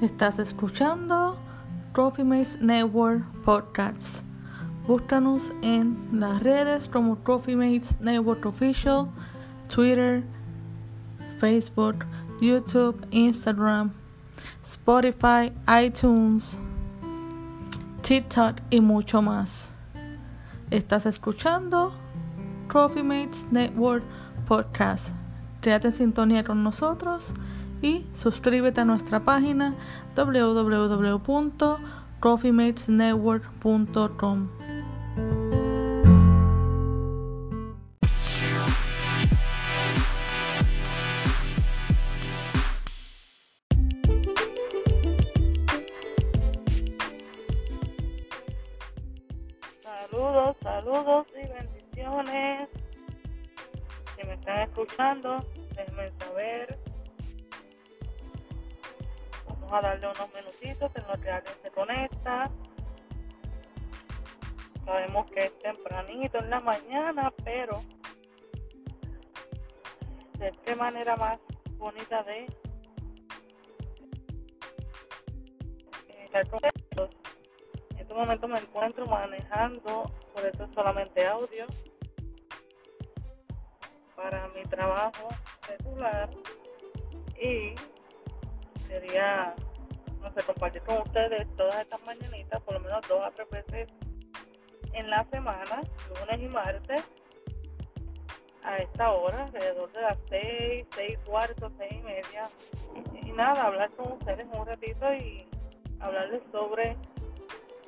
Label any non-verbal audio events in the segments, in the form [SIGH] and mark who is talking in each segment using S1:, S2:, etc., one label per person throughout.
S1: Estás escuchando Trophy Mates Network Podcasts. Búscanos en las redes como Trophy Mates Network Official, Twitter, Facebook, YouTube, Instagram, Spotify, iTunes, TikTok y mucho más. Estás escuchando Trophy Mates Network Podcast. Quédate en sintonía con nosotros y suscríbete a nuestra página www.coffeematesnetwork.com.
S2: Saludos, saludos y bendiciones. Si me están escuchando, darle unos minutitos en los que alguien se conecta. Sabemos que es tempranito en la mañana, pero de qué manera más bonita de estar con En este momento me encuentro manejando, por eso es solamente audio, para mi trabajo regular y sería, no sé, compartir con ustedes todas estas mañanitas, por lo menos dos a tres veces en la semana, lunes y martes, a esta hora, alrededor de las seis, seis cuartos, seis y media. Y, nada, hablar con ustedes un ratito y hablarles sobre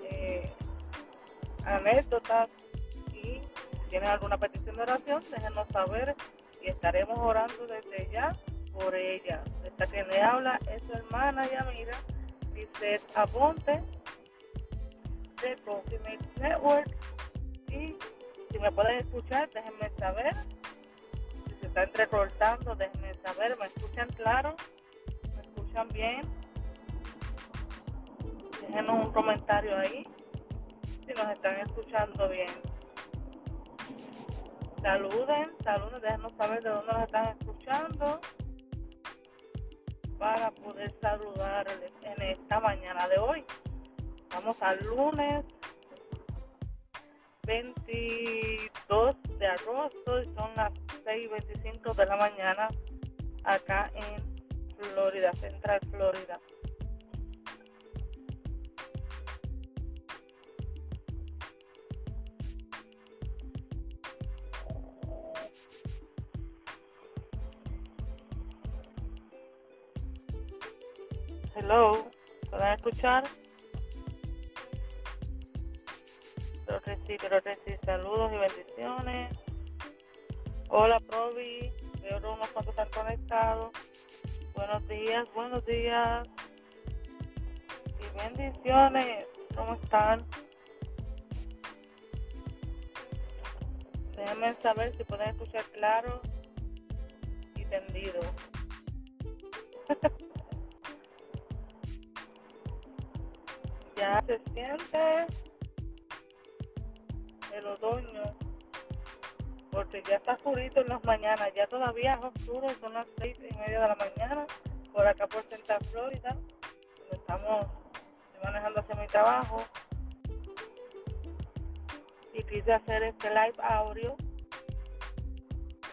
S2: eh, anécdotas y si tienen alguna petición de oración, déjenos saber y estaremos orando desde ya por ella. Esta que me habla es su hermana y Lisette Aponte, de Coffee Network. Y si me pueden escuchar, déjenme saber. Si se está entrecortando, déjenme saber. ¿Me escuchan claro? ¿Me escuchan bien? Déjenos un comentario ahí si nos están escuchando bien. Saluden, saluden, déjenos saber de dónde nos están escuchando para poder saludarles en esta mañana de hoy. Vamos al lunes 22 de agosto y son las 6.25 de la mañana acá en Florida, Central Florida. Hello, ¿pueden escuchar? Sí, creo que sí. Saludos y bendiciones. Hola, Provi. Veo unos cuantos están conectados. Buenos días, buenos días. Y bendiciones. ¿Cómo están? Déjenme saber si pueden escuchar claro y tendido. [LAUGHS] ya se siente el otoño porque ya está oscurito en las mañanas, ya todavía es oscuro, son las seis y media de la mañana, por acá por Central Florida, estamos manejando hacia mi trabajo. Y quise hacer este live audio,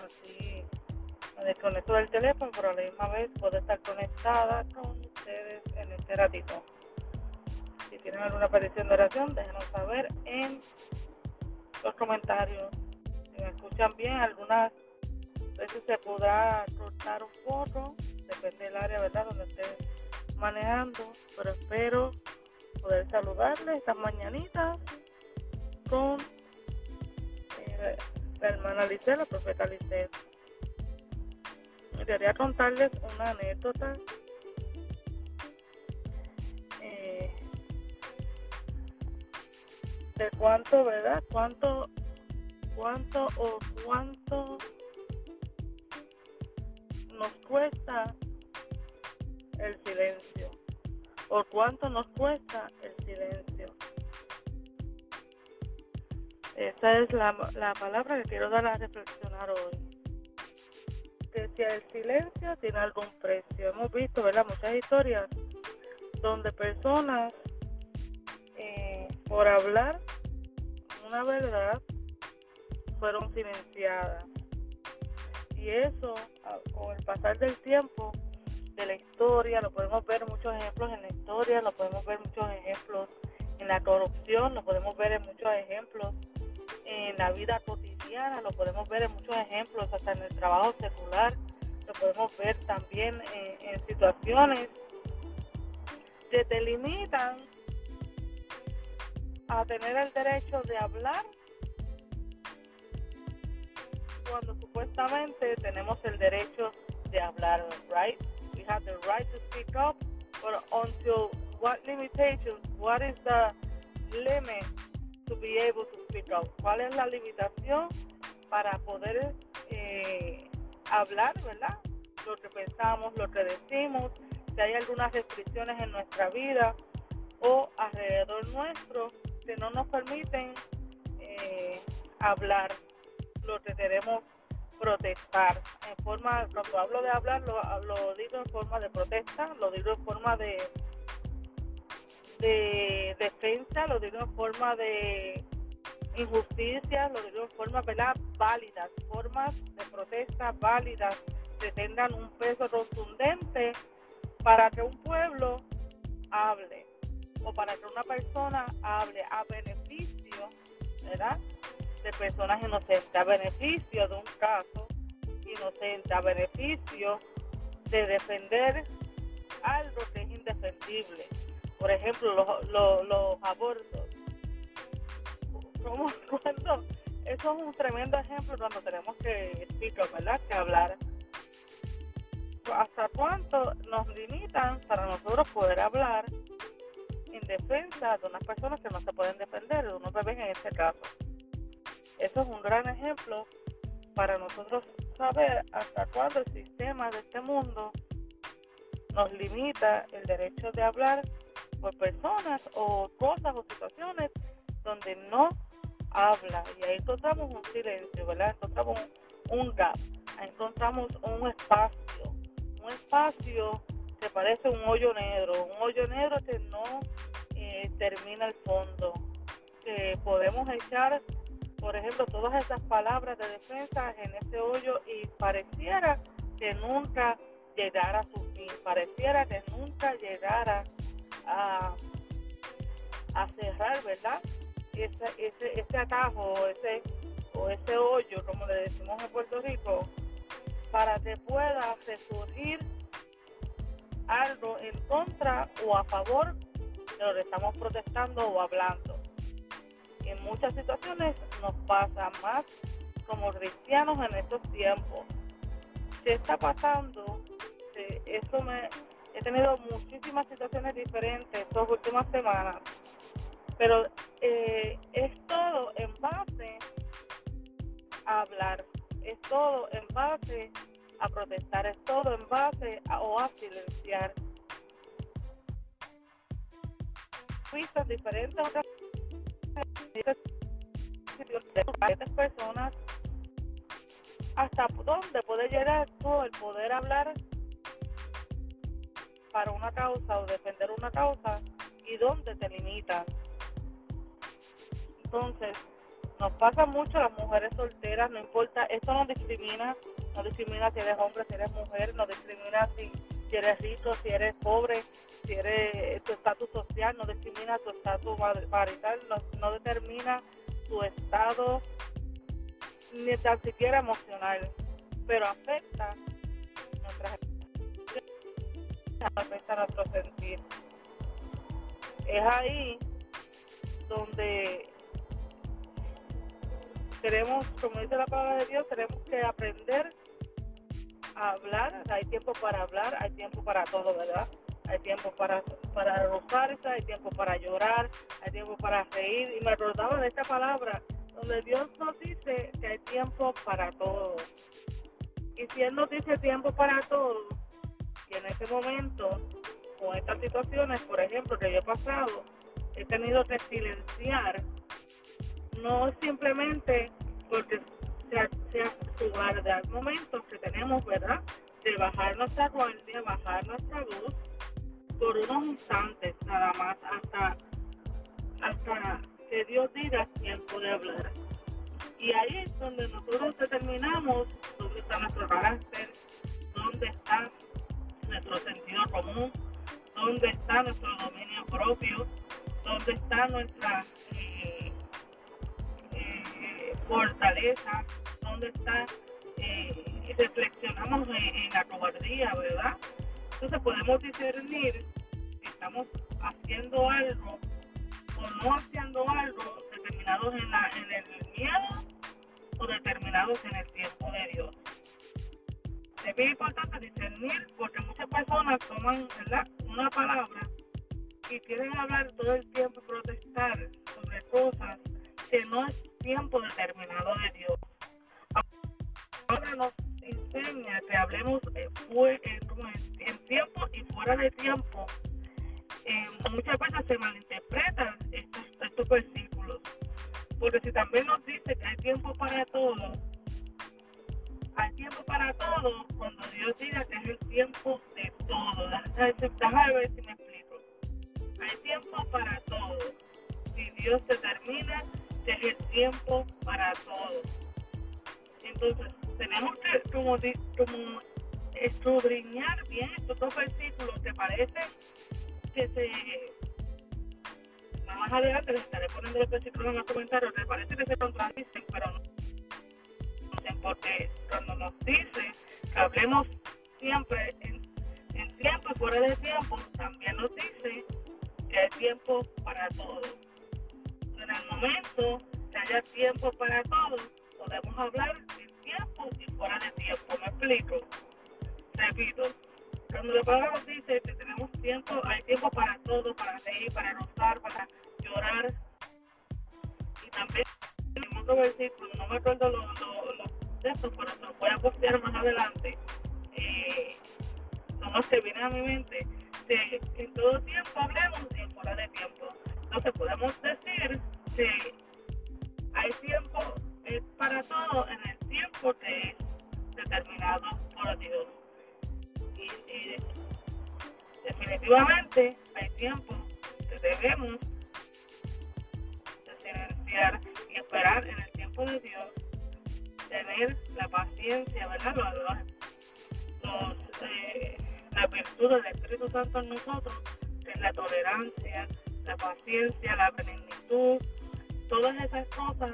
S2: así me desconecto del teléfono, pero a la misma vez puedo estar conectada con ustedes en este ratito tienen alguna petición de oración, déjenos saber en los comentarios. Si me escuchan bien, algunas veces se podrá cortar un poco, depende del área, ¿verdad?, donde esté manejando, pero espero poder saludarles estas mañanitas con eh, la hermana Lice, la profeta Lice. Quería contarles una anécdota de cuánto, ¿verdad? ¿Cuánto, cuánto o cuánto nos cuesta el silencio? ¿O cuánto nos cuesta el silencio? Esa es la, la palabra que quiero dar a reflexionar hoy. Que si el silencio tiene algún precio. Hemos visto, ¿verdad? Muchas historias donde personas por hablar una verdad fueron silenciadas. Y eso, con el pasar del tiempo, de la historia, lo podemos ver muchos ejemplos en la historia, lo podemos ver muchos ejemplos en la corrupción, lo podemos ver en muchos ejemplos en la vida cotidiana, lo podemos ver en muchos ejemplos hasta en el trabajo secular, lo podemos ver también en, en situaciones que te limitan a tener el derecho de hablar cuando supuestamente tenemos el derecho de hablar, right? We have the right to speak up, but until what limitations, what is the limit to be able to speak up? ¿Cuál es la limitación para poder eh, hablar, verdad? Lo que pensamos, lo que decimos, si hay algunas restricciones en nuestra vida o alrededor nuestro que no nos permiten eh, hablar lo que queremos protestar en forma cuando hablo de hablar lo, digo en forma de protesta lo digo en forma de de defensa lo digo en forma de injusticia lo digo en forma ¿verdad? válidas formas de protesta válidas que tengan un peso contundente para que un pueblo hable o para que una persona hable a beneficio, ¿verdad? De personas inocentes, a beneficio de un caso inocente, a beneficio de defender algo que es indefendible. Por ejemplo, los, los, abortos. ¿Cómo, [LAUGHS] cuando, eso es un tremendo ejemplo cuando tenemos que explicar, ¿verdad? Que hablar. ¿Hasta cuánto nos limitan para nosotros poder hablar en defensa de unas personas que no se pueden defender, de unos bebés en este caso. Eso es un gran ejemplo para nosotros saber hasta cuándo el sistema de este mundo nos limita el derecho de hablar por personas o cosas o situaciones donde no habla. Y ahí encontramos un silencio, ¿verdad? Encontramos un gap, ahí encontramos un espacio, un espacio que parece un hoyo negro, un hoyo negro que no eh, termina el fondo, que podemos echar, por ejemplo, todas esas palabras de defensa en ese hoyo y pareciera que nunca llegara a su fin, pareciera que nunca llegara a, a cerrar, ¿verdad? Ese, ese, ese atajo ese, o ese hoyo, como le decimos en Puerto Rico, para que pueda resurgir algo en contra o a favor de lo que estamos protestando o hablando. En muchas situaciones nos pasa más como cristianos en estos tiempos. ¿Qué está pasando? Eso me, he tenido muchísimas situaciones diferentes estas últimas semanas, pero eh, es todo en base a hablar, es todo en base a protestar, es todo en base a, o a silenciar. Visto diferentes otras personas hasta dónde puede llegar todo el poder hablar para una causa o defender una causa y dónde te limitan. Entonces, nos pasa mucho a las mujeres solteras, no importa, esto no discrimina, no discrimina si eres hombre, si eres mujer, no discrimina si, eres rico, si eres pobre, si eres tu estatus social, no discrimina tu estatus marital, no, determina tu estado ni tan siquiera emocional, pero afecta nuestras afecta nuestro sentir. Es ahí donde tenemos, como dice la palabra de Dios, tenemos que aprender a hablar. Hay tiempo para hablar, hay tiempo para todo, ¿verdad? Hay tiempo para, para hay tiempo para llorar, hay tiempo para reír. Y me acordaba de esta palabra, donde Dios nos dice que hay tiempo para todo. Y si Él nos dice tiempo para todo, y en ese momento, con estas situaciones, por ejemplo, que yo he pasado, he tenido que silenciar no simplemente porque sea, sea guardar momentos que tenemos, ¿verdad? De bajar nuestra guardia, bajar nuestra voz por unos instantes nada más hasta, hasta que Dios diga tiempo de hablar. Y ahí es donde nosotros determinamos dónde está nuestro carácter, dónde está nuestro sentido común, dónde está nuestro dominio propio, dónde está nuestra eh, fortaleza, dónde está, eh, y reflexionamos en, la cobardía, ¿verdad? Entonces podemos discernir si estamos haciendo algo o no haciendo algo determinados en, la, en el miedo o determinados en el tiempo de Dios. Es bien importante discernir porque muchas personas toman ¿verdad? una palabra y quieren hablar todo el tiempo, protestar sobre cosas que no tiempo determinado de Dios. Ahora nos enseña que hablemos eh, fue, en, tiempo y fuera de tiempo. Eh, muchas veces se malinterpretan estos, estos versículos, porque si también nos dice que hay tiempo para todo, hay tiempo para todo cuando Dios diga que es el tiempo de todo. Déjame ver si me explico. Hay tiempo para todo. Si Dios se el tiempo para todo. Entonces, tenemos que como, como escudriñar bien estos dos versículos. ¿Te parece que se... Más adelante les estaré poniendo los versículos en los comentarios. ¿Te parece que se contradicen? Pero no porque cuando nos dice que hablemos siempre en, tiempo y fuera de tiempo, también nos dice que hay tiempo para todo. En el momento que haya tiempo para todo, podemos hablar en tiempo y fuera de tiempo. ¿Me explico? Repito, cuando la palabra nos dice que tenemos tiempo, hay tiempo para todo, para reír, para gozar, para llorar. Y también en otro versículo, no me acuerdo los esto, pero lo voy a postear más adelante. Eh, no se viene a mi mente de en todo tiempo hablemos y fuera de tiempo. Entonces podemos decir hay tiempo es para todo en el tiempo que es determinado por Dios. Y, definitivamente hay tiempo que debemos de silenciar y esperar en el tiempo de Dios tener la paciencia, ¿verdad? Los, eh, la virtud del Espíritu Santo en nosotros, es la tolerancia, la paciencia, la benignitud, todas esas cosas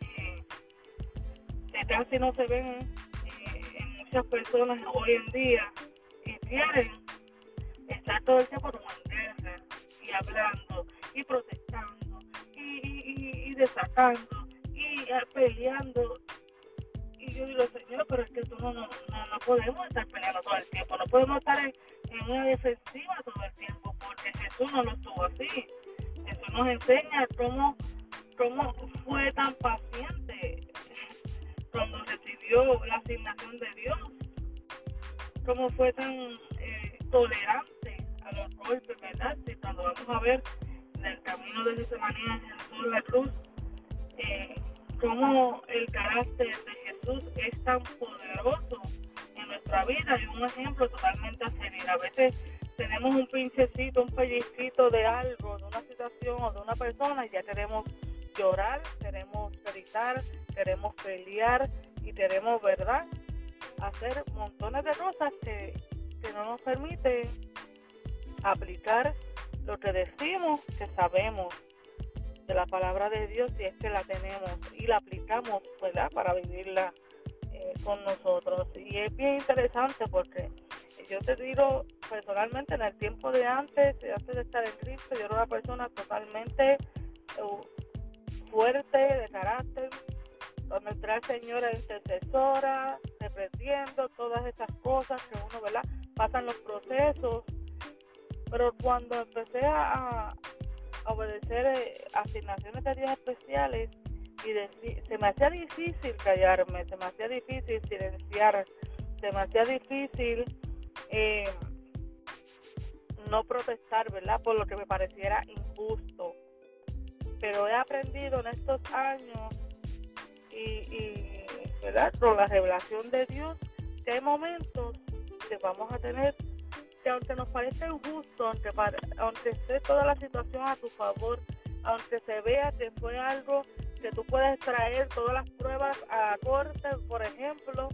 S2: eh, que casi no se ven eh, en muchas personas hoy en día y quieren estar todo el tiempo guerra y hablando y protestando y, y, y desatando peleando. Y yo digo, Señor, pero es que tú no, no, no, podemos estar peleando todo el tiempo, no podemos estar en, una defensiva todo el tiempo, porque Jesús no lo estuvo así. Jesús nos enseña cómo, cómo fue tan paciente cuando recibió la asignación de Dios, cómo fue tan eh, tolerante a los golpes, ¿verdad? Y cuando vamos a ver en el camino de Getsemaní en Jesús la cruz, eh, cómo el carácter de Jesús es tan poderoso en nuestra vida y un ejemplo totalmente a seguir. A veces tenemos un pinchecito, un pellizquito de algo, de una situación o de una persona y ya queremos llorar, queremos gritar, queremos pelear y queremos, ¿verdad?, hacer montones de cosas que, que no nos permiten aplicar lo que decimos que sabemos de la palabra de Dios si es que la tenemos y la aplicamos, ¿verdad? Para vivirla eh, con nosotros. Y es bien interesante porque yo te digo personalmente en el tiempo de antes, antes de estar en Cristo, yo era una persona totalmente uh, fuerte de carácter, donde entré señora intercesora, repitiendo todas esas cosas que uno, ¿verdad? Pasan los procesos. Pero cuando empecé a, obedecer eh, asignaciones de Dios especiales y se me hacía difícil callarme, se me hacía difícil silenciar, se me hacía difícil eh, no protestar, ¿verdad? Por lo que me pareciera injusto. Pero he aprendido en estos años y, y ¿verdad? Con la revelación de Dios que hay momentos que vamos a tener que aunque nos parezca injusto, aunque, aunque esté toda la situación a tu favor, aunque se vea que fue algo que tú puedes traer todas las pruebas a corte, por ejemplo,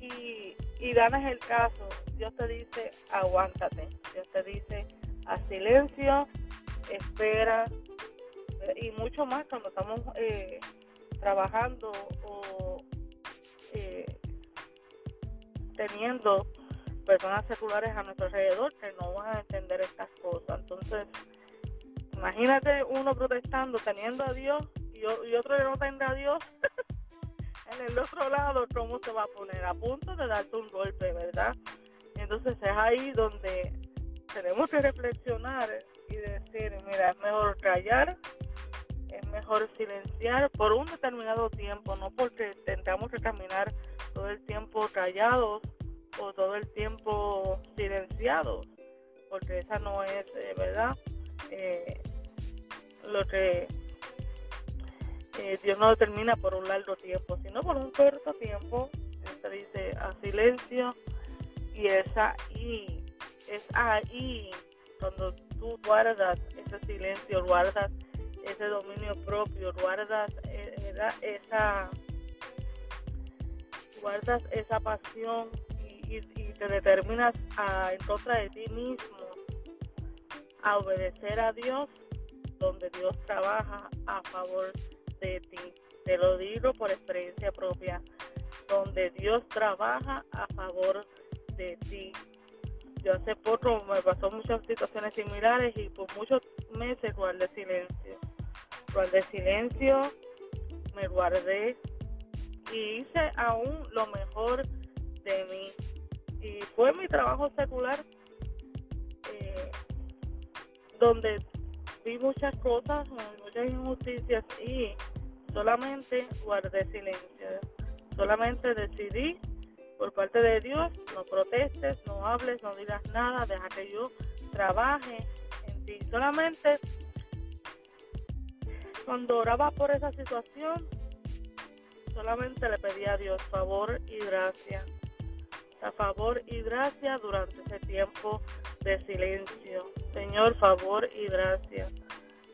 S2: y, y ganas el caso, Dios te dice, aguántate. Dios te dice, a silencio, espera, y mucho más cuando estamos eh, trabajando o eh, teniendo personas seculares a nuestro alrededor que no van a entender estas cosas. Entonces, imagínate uno protestando teniendo a Dios y, otro que no tenga a Dios [LAUGHS] en el otro lado, ¿cómo se va a poner? A punto de darte un golpe, ¿verdad? Entonces es ahí donde tenemos que reflexionar y decir, mira, es mejor callar, es mejor silenciar por un determinado tiempo, no porque tengamos que caminar todo el tiempo callados o todo el tiempo silenciados, porque esa no es, eh, ¿verdad? Eh, lo que eh, Dios no determina por un largo tiempo, sino por un corto tiempo. Se dice a silencio y es ahí, es ahí cuando tú guardas ese silencio, guardas ese dominio propio, guardas esa guardas esa pasión y, te determinas a, en contra de ti mismo a obedecer a Dios, donde Dios trabaja a favor de ti. Te lo digo por experiencia propia, donde Dios trabaja a favor de ti. Yo hace poco me pasó muchas situaciones similares y por muchos meses guardé silencio. Guardé silencio, me guardé y hice aún lo mejor de mí. Y fue mi trabajo secular eh, donde vi muchas cosas, muchas injusticias y solamente guardé silencio. Solamente decidí por parte de Dios, no protestes, no hables, no digas nada, deja que yo trabaje en ti. Solamente cuando oraba por esa situación, solamente le pedí a Dios favor y gracia. A favor y gracia durante ese tiempo de silencio. Señor, favor y gracia.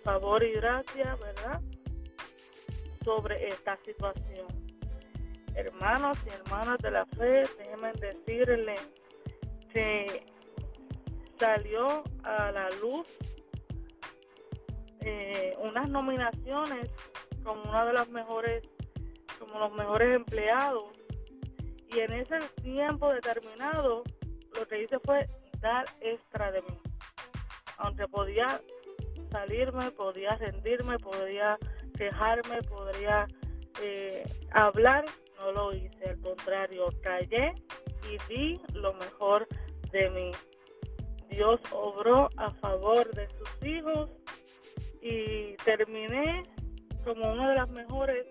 S2: Favor y gracia, ¿verdad? Sobre esta situación. Hermanos y hermanas de la fe, déjenme decirle que salió a la luz eh, unas nominaciones como una de las mejores como los mejores empleados. Y en ese tiempo determinado, lo que hice fue extra de mí. Aunque podía salirme, podía rendirme, podía quejarme, podría eh, hablar, no lo hice. Al contrario, callé y di lo mejor de mí. Dios obró a favor de sus hijos y terminé como una de las mejores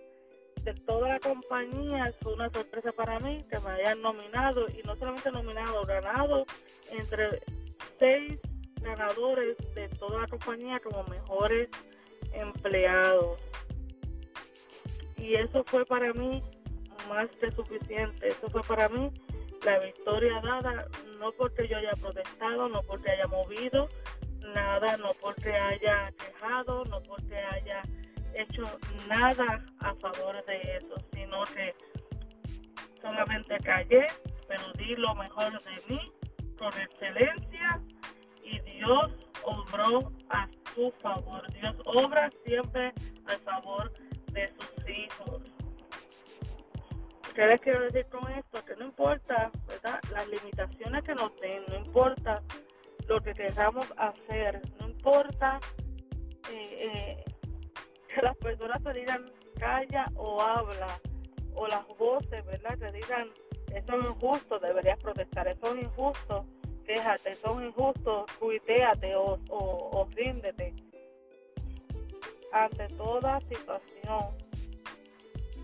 S2: de toda la compañía fue una sorpresa para mí que me hayan nominado y no solamente nominado, ganado entre seis ganadores de toda la compañía como mejores empleados. Y eso fue para mí más que suficiente. Eso fue para mí la victoria dada, no porque yo haya protestado, no porque haya movido nada, no porque haya quejado, no porque haya hecho nada a favor de eso, sino que solamente callé, pero di lo mejor de mí con excelencia y Dios obró a su favor. Dios obra siempre a favor de sus hijos. ¿Qué les quiero decir con esto? Que no importa, ¿verdad? Las limitaciones que nos den, no importa lo que queramos hacer, no importa eh, eh, que las personas te digan calla o habla, o las voces, ¿verdad? Te digan eso es injusto, deberías protestar, eso es injusto, quéjate, eso es injusto, cuitéate o, o, o ríndete. Ante toda situación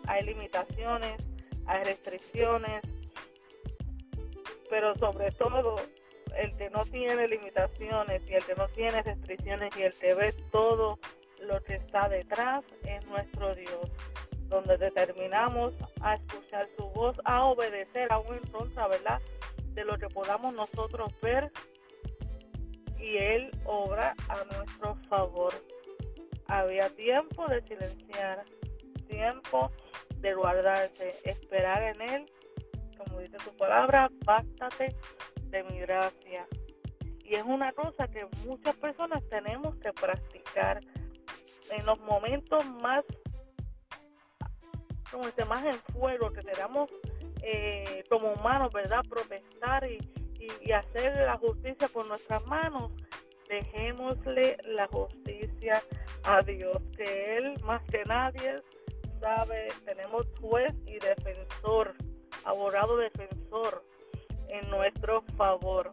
S2: hay limitaciones, hay restricciones, pero sobre todo el que no tiene limitaciones y el que no tiene restricciones y el que ve todo lo que está detrás es nuestro Dios, donde determinamos a escuchar su voz, a obedecer aún en contra, ¿verdad? De lo que podamos nosotros ver y Él obra a nuestro favor. Había tiempo de silenciar, tiempo de guardarse, esperar en Él, como dice su palabra, bástate de mi gracia. Y es una cosa que muchas personas tenemos que practicar en los momentos más, como en fuego, que queramos eh, como humanos, ¿verdad? Protestar y, y, hacer la justicia por nuestras manos. Dejémosle la justicia a Dios, que Él más que nadie sabe, tenemos juez y defensor, abogado defensor en nuestro favor.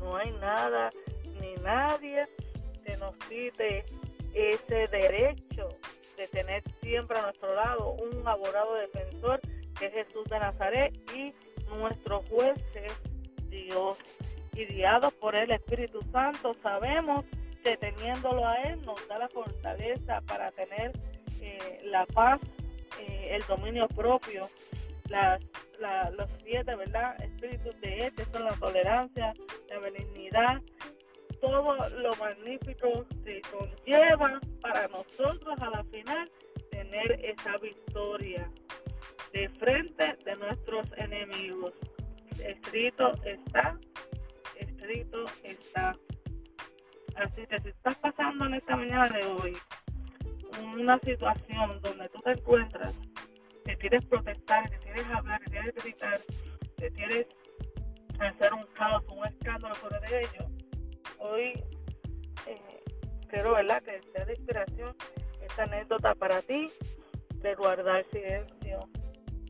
S2: No hay nada ni nadie que nos quite ese derecho de tener siempre a nuestro lado un abogado defensor que es Jesús de Nazaret y nuestro juez es Dios. Y guiados por el Espíritu Santo sabemos que teniéndolo a Él nos da la fortaleza para tener eh, la paz, eh, el dominio propio, las, los siete, ¿verdad? Espíritus de Él, que son la tolerancia, la benignidad, todo lo magnífico que conlleva para nosotros a la final tener esa victoria de frente de nuestros enemigos. Escrito está, escrito está. Así que si estás pasando en esta mañana de hoy una situación donde tú te encuentras, que quieres protestar, que quieres hablar, que quieres gritar, que quieres hacer un caos, un escándalo sobre ello, hoy eh, quiero ¿verdad? que sea de inspiración esta anécdota para ti de guardar silencio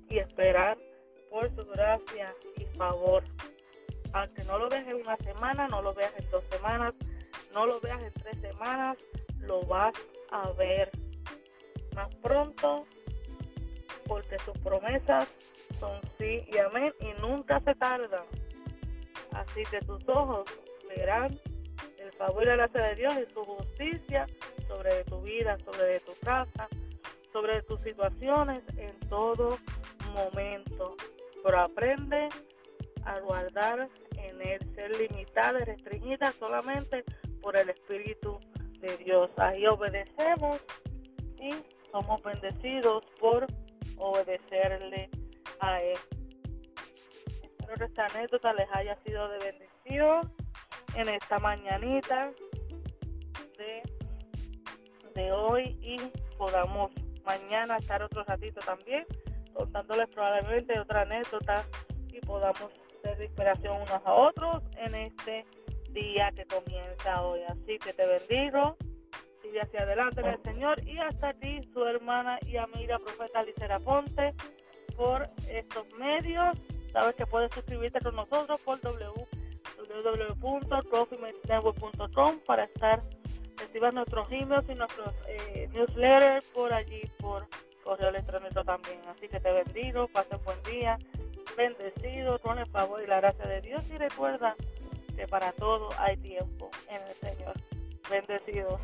S2: y esperar por su gracia y favor. Aunque no lo veas en una semana, no lo veas en dos semanas, no lo veas en tres semanas, lo vas a ver más pronto porque sus promesas son sí y amén y nunca se tardan. Así que tus ojos verán el favor y la gracia de Dios y su justicia sobre tu vida, sobre tu casa, sobre tus situaciones en todo momento. Pero aprende a guardar en él, ser limitada y restringida solamente por el Espíritu de Dios. Ahí obedecemos y somos bendecidos por obedecerle a Él. Espero que esta anécdota les haya sido de bendición en esta mañanita de, de hoy y podamos mañana estar otro ratito también contándoles probablemente otra anécdota y podamos ser inspiración unos a otros en este día que comienza hoy. Así que te bendigo, sigue hacia adelante el Señor y hasta aquí su hermana y amiga profeta Licera Ponte por estos medios. Sabes que puedes suscribirte con nosotros por www.coffeematesnetwork.com para estar recibas nuestros emails y nuestros eh, newsletters por allí por correo electrónico también. Así que te bendigo, pase un buen día, bendecido con el favor y la gracia de Dios y recuerda que para todo hay tiempo en el Señor. Bendecidos.